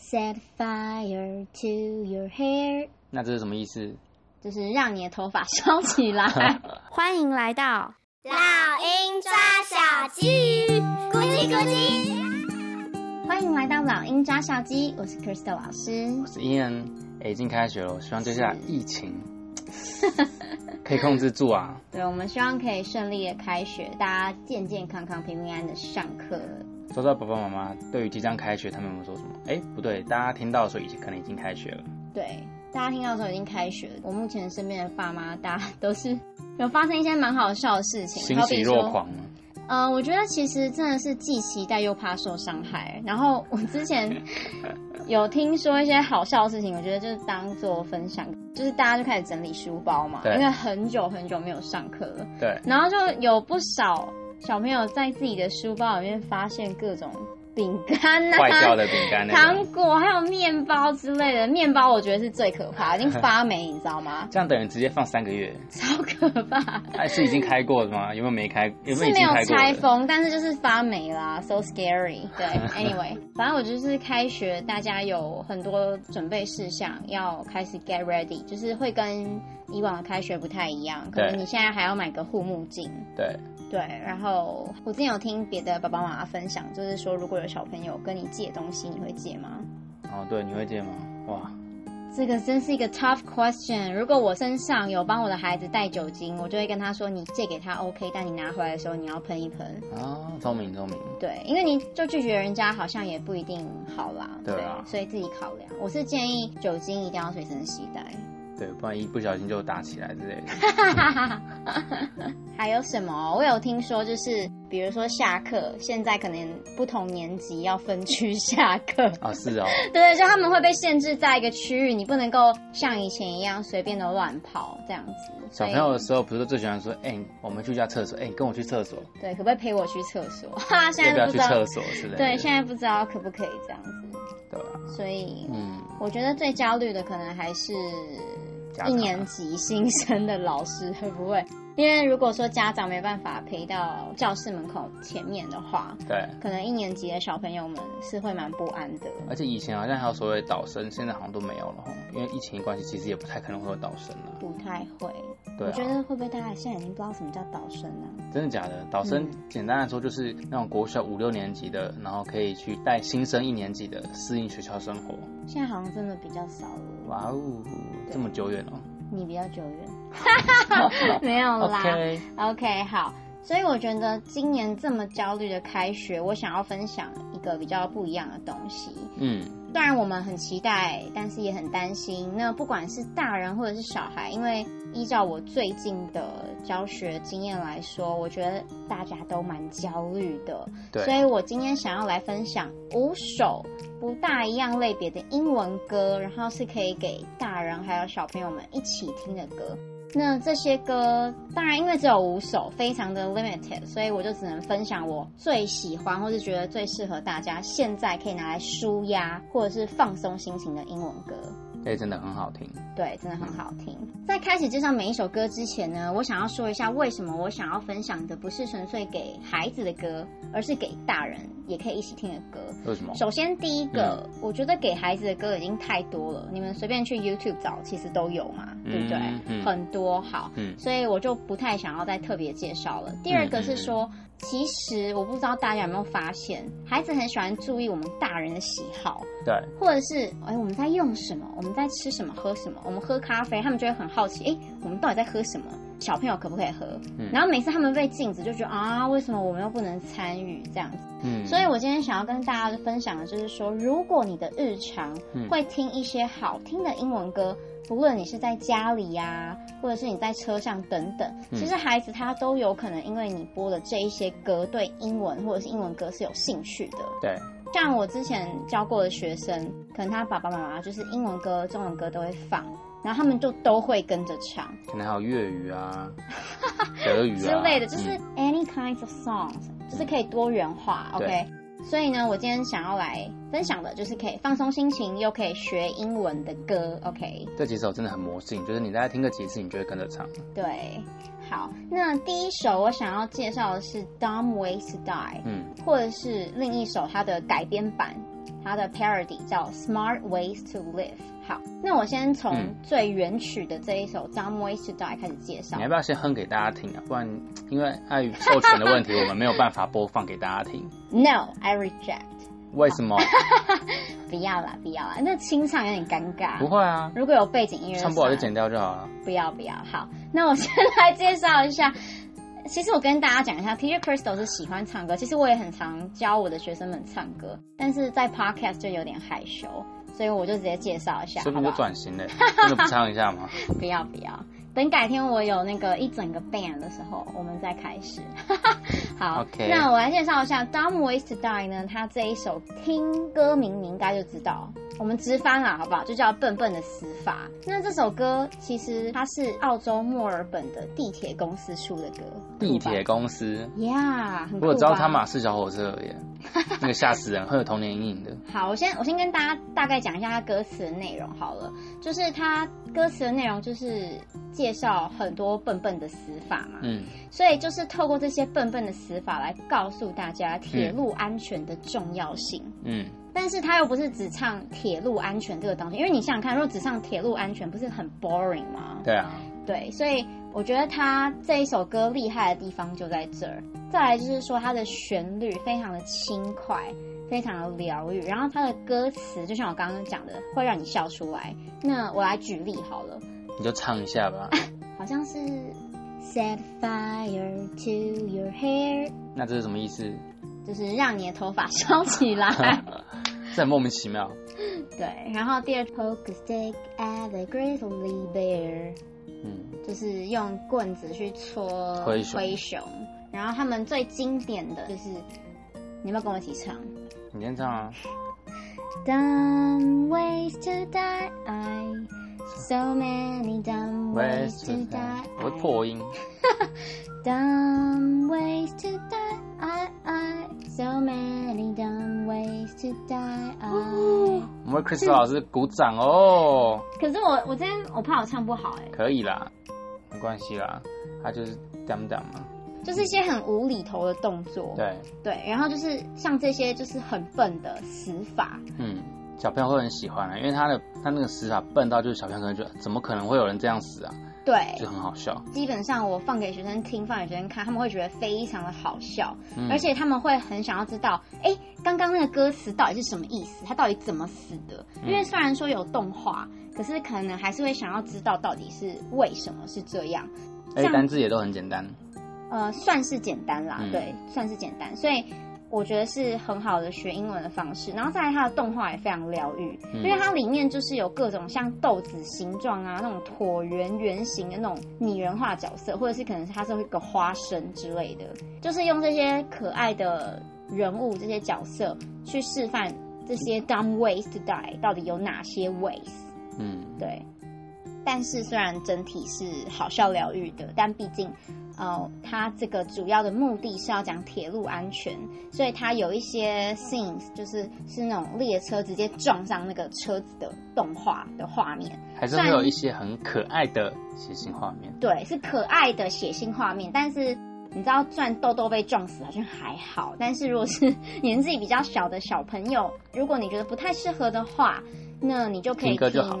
Set fire to your hair。那这是什么意思？就是让你的头发烧起来。欢迎来到老鹰抓小鸡，咕叽咕叽。欢迎来到老鹰抓小鸡，我是 Crystal 老师，我是 Ian。哎，已经开学了，我希望接下来疫情 可以控制住啊。对，我们希望可以顺利的开学，大家健健康康、平平安安的上课。说到爸爸妈妈对于即将开学，他们有没有说什么？哎，不对，大家听到的时候已经可能已经开学了。对。大家听到的时候已经开学了。我目前身边的爸妈，大家都是有发生一些蛮好笑的事情，欣喜若狂。呃，我觉得其实真的是既期待又怕受伤害。然后我之前 有听说一些好笑的事情，我觉得就是当做分享，就是大家就开始整理书包嘛，因为很久很久没有上课了。对。然后就有不少小朋友在自己的书包里面发现各种。饼干呐，坏掉的饼干，糖果还有面包之类的。面包我觉得是最可怕，已经发霉，你知道吗？这样等于直接放三个月，超可怕。还是已经开过了吗？有没有没开？是没有拆封，但是就是发霉啦，so scary。对，anyway，反正我就是开学，大家有很多准备事项要开始 get ready，就是会跟以往的开学不太一样。可能你现在还要买个护目镜。对。对，然后我之前有听别的爸爸妈妈分享，就是说如果有小朋友跟你借东西，你会借吗？哦，对，你会借吗？哇，这个真是一个 tough question。如果我身上有帮我的孩子带酒精，我就会跟他说，你借给他 OK，但你拿回来的时候你要喷一喷。啊，聪明聪明。对，因为你就拒绝人家，好像也不一定好啦。对啊。对，所以自己考量。我是建议酒精一定要随身携带。对，不然一不小心就打起来之类的。还有什么？我有听说，就是比如说下课，现在可能不同年级要分区下课啊，是哦。对，就他们会被限制在一个区域，你不能够像以前一样随便的乱跑这样子。小朋友的时候，不是最喜欢说：“哎、欸，我们去一下厕所，哎、欸，你跟我去厕所。”对，可不可以陪我去厕所？哈，现在不知道要去厕所之类的。对，现在不知道可不可以这样子。对啊。所以，嗯，我觉得最焦虑的可能还是。一年级新生的老师会不会？因为如果说家长没办法陪到教室门口前面的话，对，可能一年级的小朋友们是会蛮不安的。而且以前好像还有所谓导生，现在好像都没有了哈。因为疫情的关系，其实也不太可能会有导生了。不太会。对啊。我觉得会不会大家现在已经不知道什么叫导生了？真的假的？导生简单来说就是那种国小五六年级的，然后可以去带新生一年级的适应学校生活。现在好像真的比较少了。哇哦，这么久远哦。你比较久远，没有啦。Okay. OK，好。所以我觉得今年这么焦虑的开学，我想要分享一个比较不一样的东西。嗯，虽然我们很期待，但是也很担心。那不管是大人或者是小孩，因为依照我最近的教学经验来说，我觉得大家都蛮焦虑的。对。所以我今天想要来分享五首不大一样类别的英文歌，然后是可以给大人还有小朋友们一起听的歌。那这些歌当然因为只有五首，非常的 limited，所以我就只能分享我最喜欢或是觉得最适合大家现在可以拿来舒压或者是放松心情的英文歌。哎，真的很好听。对，真的很好听。在开始介绍每一首歌之前呢，我想要说一下为什么我想要分享的不是纯粹给孩子的歌，而是给大人也可以一起听的歌。为什么？首先第一个，嗯、我觉得给孩子的歌已经太多了，你们随便去 YouTube 找，其实都有嘛，对不对？很多好，嗯，所以我就不太想要再特别介绍了。第二个是说。其实我不知道大家有没有发现，孩子很喜欢注意我们大人的喜好，对，或者是哎我们在用什么，我们在吃什么，喝什么，我们喝咖啡，他们就会很好奇，哎我们到底在喝什么？小朋友可不可以喝？嗯，然后每次他们被禁止，就觉得啊为什么我们又不能参与这样子？嗯，所以我今天想要跟大家分享的就是说，如果你的日常会听一些好听的英文歌。不论你是在家里呀、啊，或者是你在车上等等，其实孩子他都有可能因为你播的这一些歌，对英文或者是英文歌是有兴趣的。对，像我之前教过的学生，可能他爸爸妈妈就是英文歌、中文歌都会放，然后他们就都会跟着唱。可能还有粤语啊、德语啊之类的，就是 any kinds of songs，就是可以多元化。OK。所以呢，我今天想要来分享的就是可以放松心情又可以学英文的歌，OK？这几首真的很魔性，就是你大概听个几次，你就会跟着唱。对，好，那第一首我想要介绍的是《Dumb Ways to Die》，嗯，或者是另一首它的改编版它的 parody 叫 Smart Ways to Live。好，那我先从最原曲的这一首 Dumb Ways to Die 开始介绍。你要不要先哼给大家听啊？不然因为碍于授权的问题，我们没有办法播放给大家听。No, I reject. 为什么？不要啦，不要啦，那清唱有点尴尬。不会啊，如果有背景音乐，唱不好就剪掉就好了。不要不要，好，那我先来介绍一下。其实我跟大家讲一下，Teacher Crystal 是喜欢唱歌，其实我也很常教我的学生们唱歌，但是在 Podcast 就有点害羞，所以我就直接介绍一下。所以你就转型了，真的不唱一下吗？不 要不要，等改天我有那个一整个 band 的时候，我们再开始。好，Okay. 那我来介绍一下《Dumb Ways to Die》呢，它这一首听歌名你应该就知道。我们直翻了，好不好？就叫笨笨的死法。那这首歌其实它是澳洲墨尔本的地铁公司出的歌。地铁公司呀，yeah, 我知道他马是小火车而已，那个吓死人，会有童年阴影的。好，我先我先跟大家大概讲一下它歌词的内容好了，就是它歌词的内容就是介绍很多笨笨的死法嘛。嗯。所以就是透过这些笨笨的死法来告诉大家铁路安全的重要性。嗯。但是他又不是只唱铁路安全这个东西，因为你想想看，如果只唱铁路安全，不是很 boring 吗？对啊，对，所以我觉得他这一首歌厉害的地方就在这儿。再来就是说，它的旋律非常的轻快，非常的疗愈，然后它的歌词就像我刚刚讲的，会让你笑出来。那我来举例好了，你就唱一下吧。好像是 Set fire to your hair，那这是什么意思？就是让你的头发烧起来，这很莫名其妙。对，然后第二，Poke stick at the grizzly bear，嗯，就是用棍子去戳灰熊。灰熊。然后他们最经典的就是，你要不要跟我一起唱？你先唱啊。Dumb ways to die, so many dumb ways to die。我会破音。Dumb ways to die, I, I, so many dumb ways to die, I。我们为 Crystal 老师鼓掌哦。可是我我今天我怕我唱不好哎。可以啦，没关系啦，他就是 dumb dumb 嘛。就是一些很无厘头的动作。对对，然后就是像这些就是很笨的死法。嗯，小朋友会很喜欢啊，因为他的他那个死法笨到就是小朋友可能觉得怎么可能会有人这样死啊？对，就很好笑。基本上我放给学生听，放给学生看，他们会觉得非常的好笑，嗯、而且他们会很想要知道，哎，刚刚那个歌词到底是什么意思？他到底怎么死的？因为虽然说有动画，可是可能还是会想要知道到底是为什么是这样。而且单字也都很简单。呃，算是简单啦，嗯、对，算是简单，所以。我觉得是很好的学英文的方式，然后再来它的动画也非常疗愈，嗯、因为它里面就是有各种像豆子形状啊，那种椭圆圆形的那种拟人化角色，或者是可能是它是一个花生之类的，就是用这些可爱的人物、这些角色去示范这些 dumb ways to die 到底有哪些 ways。嗯，对。但是虽然整体是好笑疗愈的，但毕竟。哦，它这个主要的目的是要讲铁路安全，所以它有一些 scenes 就是是那种列车直接撞上那个车子的动画的画面，还是会有一些很可爱的血腥画面。对，是可爱的血腥画面，但是你知道，钻豆豆被撞死好像还好，但是如果是 年纪比较小的小朋友，如果你觉得不太适合的话，那你就可以听，听歌就好。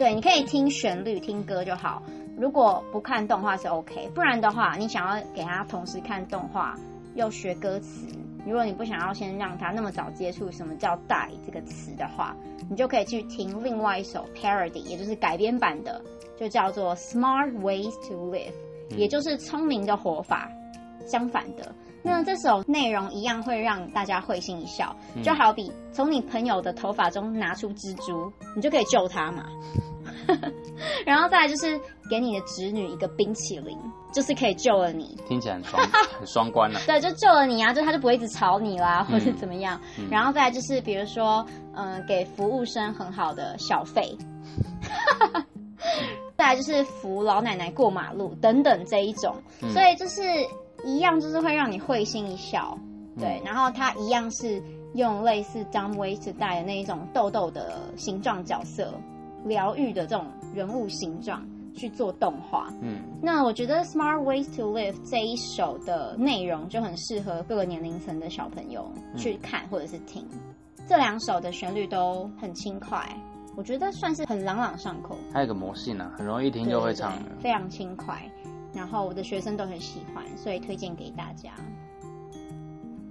对，你可以听旋律，听歌就好。如果不看动画是 OK，不然的话，你想要给他同时看动画又学歌词，如果你不想要先让他那么早接触什么叫 die 这个词的话，你就可以去听另外一首 parody，也就是改编版的，就叫做 Smart Ways to Live，也就是聪明的活法。相反的，那这首内容一样会让大家会心一笑，就好比从你朋友的头发中拿出蜘蛛，你就可以救他嘛。然后再来就是给你的侄女一个冰淇淋，就是可以救了你。听起来很双 很双关了。对，就救了你啊，就他就不会一直吵你啦，或者怎么样。嗯嗯、然后再来就是比如说，嗯、呃，给服务生很好的小费。再来就是扶老奶奶过马路等等这一种，嗯、所以就是一样，就是会让你会心一笑。对，嗯、然后它一样是用类似 Dumb Die 的那一种豆豆的形状角色。疗愈的这种人物形状去做动画，嗯，那我觉得《Smart Ways to Live》这一首的内容就很适合各个年龄层的小朋友去看或者是听。这两首的旋律都很轻快，我觉得算是很朗朗上口。还有个魔性啊，很容易一听就会唱，非常轻快。然后我的学生都很喜欢，所以推荐给大家。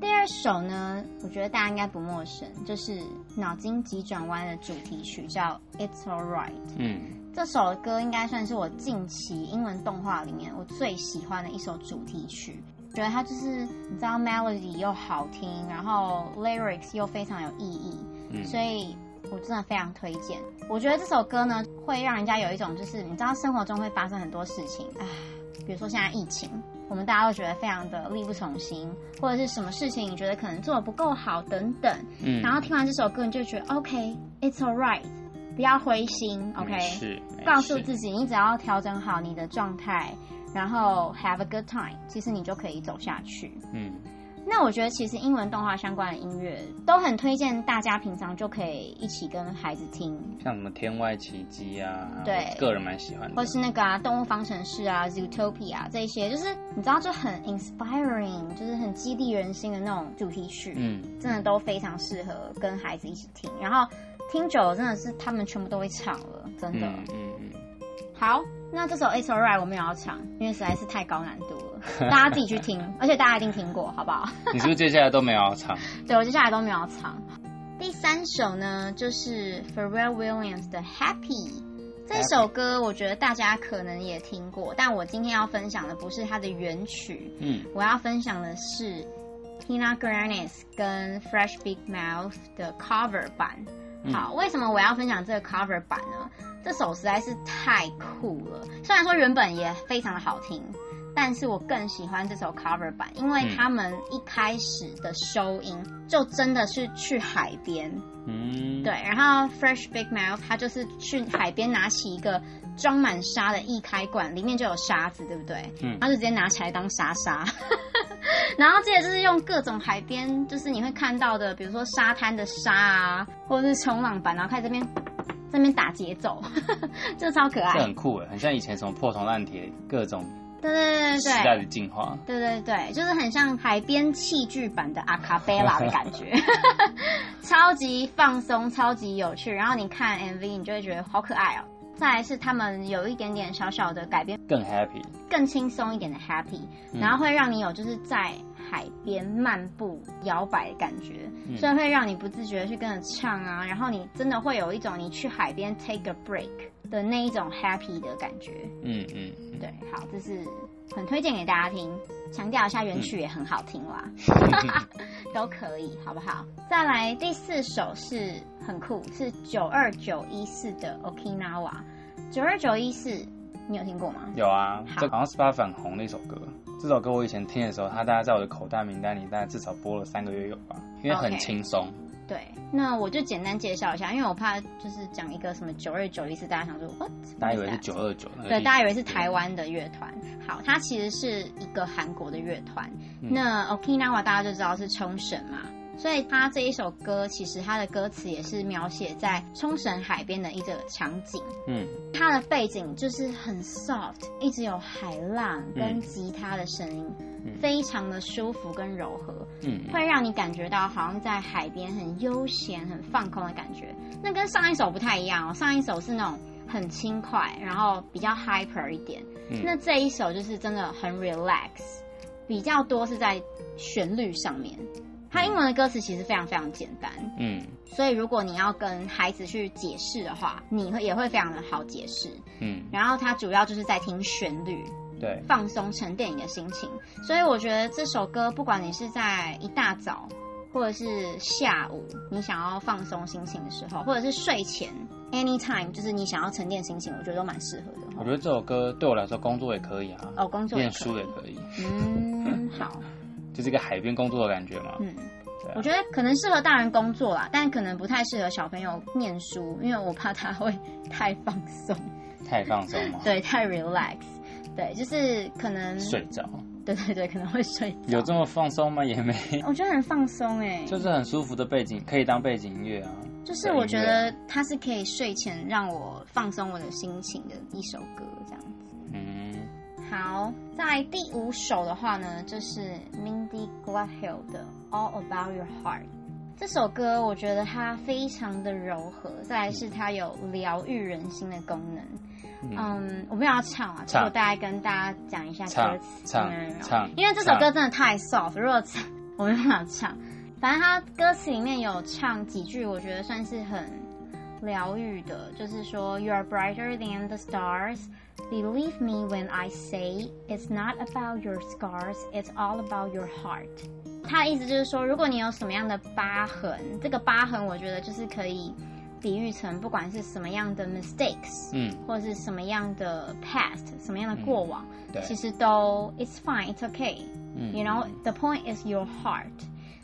第二首呢，我觉得大家应该不陌生，就是脑筋急转弯的主题曲，叫《It's Alright》。嗯，这首歌应该算是我近期英文动画里面我最喜欢的一首主题曲。觉得它就是你知道，melody 又好听，然后 lyrics 又非常有意义，嗯，所以我真的非常推荐。我觉得这首歌呢，会让人家有一种就是你知道生活中会发生很多事情啊，比如说现在疫情。我们大家都觉得非常的力不从心，或者是什么事情你觉得可能做的不够好等等，嗯，然后听完这首歌你就觉得 OK，it's alright，不要灰心，OK，是，告诉自己你只要调整好你的状态，然后 have a good time，其实你就可以走下去，嗯。那我觉得其实英文动画相关的音乐都很推荐大家平常就可以一起跟孩子听，像什么《天外奇迹》啊，对，个人蛮喜欢的，或是那个啊《动物方程式》啊，《Zootopia》啊这些，就是你知道就很 inspiring，就是很激励人心的那种主题曲，嗯，真的都非常适合跟孩子一起听，然后听久了真的是他们全部都会唱了，真的，嗯嗯嗯。好，那这首《It's Alright》我们也要唱，因为实在是太高难度了，大家自己去听，而且大家一定听过，好不好？你是不是接下来都没有要唱？对，我接下来都没有要唱。第三首呢，就是 Pharrell Williams 的《Happy》这首歌，我觉得大家可能也听过，但我今天要分享的不是它的原曲，嗯，我要分享的是 Tina Granis 跟 Fresh Big Mouth 的 cover 版。好，为什么我要分享这个 cover 版呢？这首实在是太酷了。虽然说原本也非常的好听，但是我更喜欢这首 cover 版，因为他们一开始的收音就真的是去海边。嗯，对。然后 Fresh Big Mouth 他就是去海边拿起一个装满沙的易开罐，里面就有沙子，对不对？嗯。他就直接拿起来当沙沙。然后接着就是用各种海边，就是你会看到的，比如说沙滩的沙啊，或者是冲浪板，然后开始这边这边打节奏，这超可爱。这很酷哎，很像以前什么破铜烂铁各种。对对对对对。时代的进化。对对对，就是很像海边器具版的阿卡贝拉的感觉，超级放松，超级有趣。然后你看 MV，你就会觉得好可爱哦。再来是他们有一点点小小的改变，更 happy，更轻松一点的 happy，然后会让你有就是在海边漫步摇摆的感觉，嗯、所以会让你不自觉的去跟着唱啊，然后你真的会有一种你去海边 take a break 的那一种 happy 的感觉。嗯嗯，嗯对，好，这是很推荐给大家听，强调一下原曲也很好听啦，嗯、都可以，好不好？再来第四首是。很酷，是九二九一四的 Okinawa。九二九一四，你有听过吗？有啊，好这好像是他粉红的一首歌。这首歌我以前听的时候，它大概在我的口袋名单里，大概至少播了三个月有吧，因为很轻松。Okay. 对，那我就简单介绍一下，因为我怕就是讲一个什么九二九意思，大家想说 what？大家以为是九二九，对，大家以为是台湾的乐团。好，它其实是一个韩国的乐团。嗯、那 Okinawa 大家就知道是冲绳嘛。所以他这一首歌，其实他的歌词也是描写在冲绳海边的一个场景。嗯，他的背景就是很 soft，一直有海浪跟吉他的声音，嗯、非常的舒服跟柔和。嗯，会让你感觉到好像在海边很悠闲、很放空的感觉。那跟上一首不太一样哦，上一首是那种很轻快，然后比较 hyper 一点。嗯，那这一首就是真的很 relax，比较多是在旋律上面。它英文的歌词其实非常非常简单，嗯，所以如果你要跟孩子去解释的话，你会也会非常的好解释，嗯，然后它主要就是在听旋律，对，放松沉淀你的心情，所以我觉得这首歌不管你是在一大早或者是下午，你想要放松心情的时候，或者是睡前，anytime，就是你想要沉淀心情，我觉得都蛮适合的。我觉得这首歌对我来说工作也可以啊，哦，工作念书也可以，嗯，好。就是一个海边工作的感觉嘛。嗯，对啊，我觉得可能适合大人工作啦，但可能不太适合小朋友念书，因为我怕他会太放松。太放松吗？对，太 relax。对，就是可能睡着。对对对，可能会睡着。有这么放松吗？也没。我觉得很放松哎，就是很舒服的背景，可以当背景音乐啊。就是我觉得它是可以睡前让我放松我的心情的一首歌。好，在第五首的话呢，就是 Mindy gladhill 的 All About Your Heart，这首歌我觉得它非常的柔和，再来是它有疗愈人心的功能。嗯，嗯，我没有要唱啊，唱我大概跟大家讲一下歌词。唱唱，因为这首歌真的太 soft，如果唱我没办法唱。反正它歌词里面有唱几句，我觉得算是很疗愈的，就是说 You are brighter than the stars. Believe me when I say it's not about your scars, it's all about your heart. 他的意思就是说，如果你有什么样的疤痕，这个疤痕我觉得就是可以比喻成不管是什么样的 mistakes，嗯，或者是什么样的 past，什么样的过往，嗯、对，其实都 it's fine, it's okay，嗯，you know the point is your heart。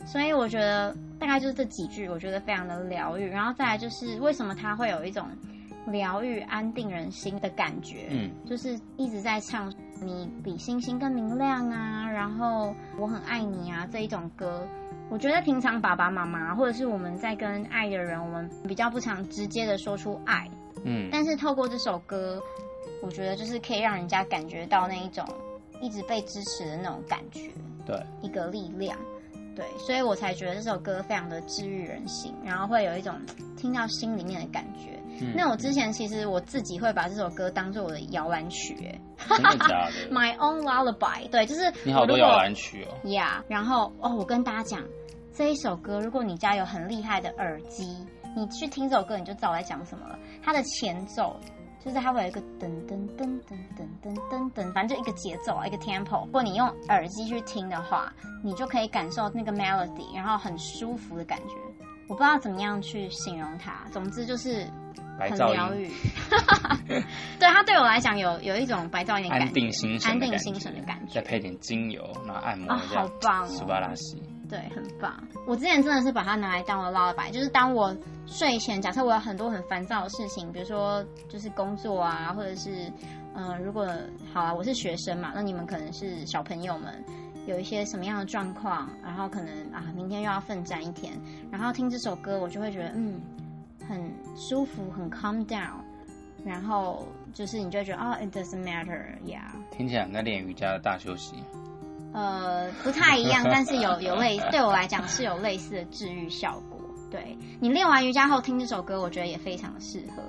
所以我觉得大概就是这几句，我觉得非常的疗愈。然后再来就是为什么他会有一种疗愈、安定人心的感觉，嗯，就是一直在唱。你比星星更明亮啊，然后我很爱你啊，这一种歌，我觉得平常爸爸妈妈或者是我们在跟爱的人，我们比较不常直接的说出爱，嗯，但是透过这首歌，我觉得就是可以让人家感觉到那一种一直被支持的那种感觉，对，一个力量。对，所以我才觉得这首歌非常的治愈人心，然后会有一种听到心里面的感觉。嗯、那我之前其实我自己会把这首歌当做我的摇篮曲，真的假的？My own lullaby。对，就是你好多摇篮曲哦。Yeah，然后哦，我跟大家讲这一首歌，如果你家有很厉害的耳机，你去听这首歌，你就知道我在讲什么了。它的前奏。就是它会有一个噔噔噔噔噔噔噔噔，反正就一个节奏啊，一个 tempo。如果你用耳机去听的话，你就可以感受那个 melody，然后很舒服的感觉。我不知道怎么样去形容它，总之就是很疗愈。对，它对我来讲有有一种白噪音的感觉，安定心神，安定心神的感觉。再配点精油，然后按摩，啊，好棒哦，苏巴拉西。对，很棒。我之前真的是把它拿来当了烙餅就是当我睡前，假设我有很多很烦躁的事情，比如说就是工作啊，或者是嗯、如果好啊，我是学生嘛，那你们可能是小朋友们，有一些什么样的状况，然后可能啊，明天又要奋战一天，然后听这首歌，我就会觉得嗯，很舒服，很 calm down，然后就是你就会觉得哦，it doesn't matter，yeah。听起来在练瑜伽的大休息。呃，不太一样，但是有有类，对我来讲是有类似的治愈效果。对，你练完瑜伽后听这首歌，我觉得也非常的适合。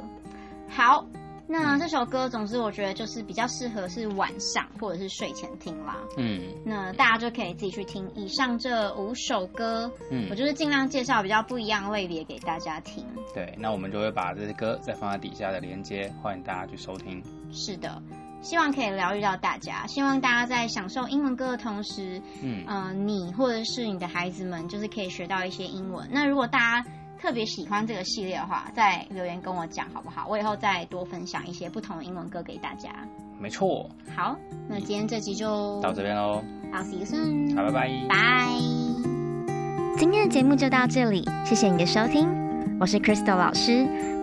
好，那这首歌，总之我觉得就是比较适合是晚上或者是睡前听啦。嗯，那大家就可以自己去听以上这五首歌。嗯，我就是尽量介绍比较不一样类别给大家听。对，那我们就会把这些歌再放在底下的连接，欢迎大家去收听。是的。希望可以疗愈到大家，希望大家在享受英文歌的同时，嗯，呃，你或者是你的孩子们，就是可以学到一些英文。那如果大家特别喜欢这个系列的话，再留言跟我讲好不好？我以后再多分享一些不同的英文歌给大家。没错。好，那今天这集就到这边喽。I'll see you soon。好，拜拜。拜。今天的节目就到这里，谢谢你的收听，我是 Crystal 老师。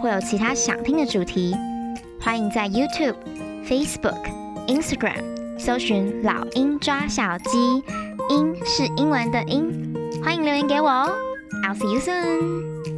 会有其他想听的主题，欢迎在 YouTube、Facebook、Instagram 搜寻“老鹰抓小鸡”，鹰是英文的鹰，欢迎留言给我哦。I'll see you soon.